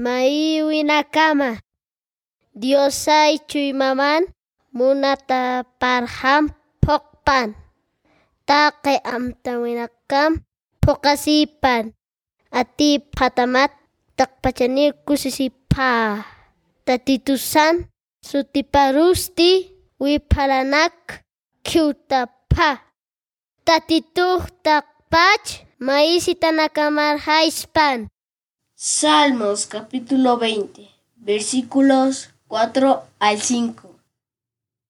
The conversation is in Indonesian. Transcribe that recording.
maiwinakama. Diosay chuymaman munata parham pokpan. Take amta winakam pokasipan. Ati patamat takpachanir kusisipa. Tatitusan sutiparusti wipalanak kiutapa. Tatituh takpach maisitanakamarhaispan. Salmos capítulo 20, versículos 4 al 5.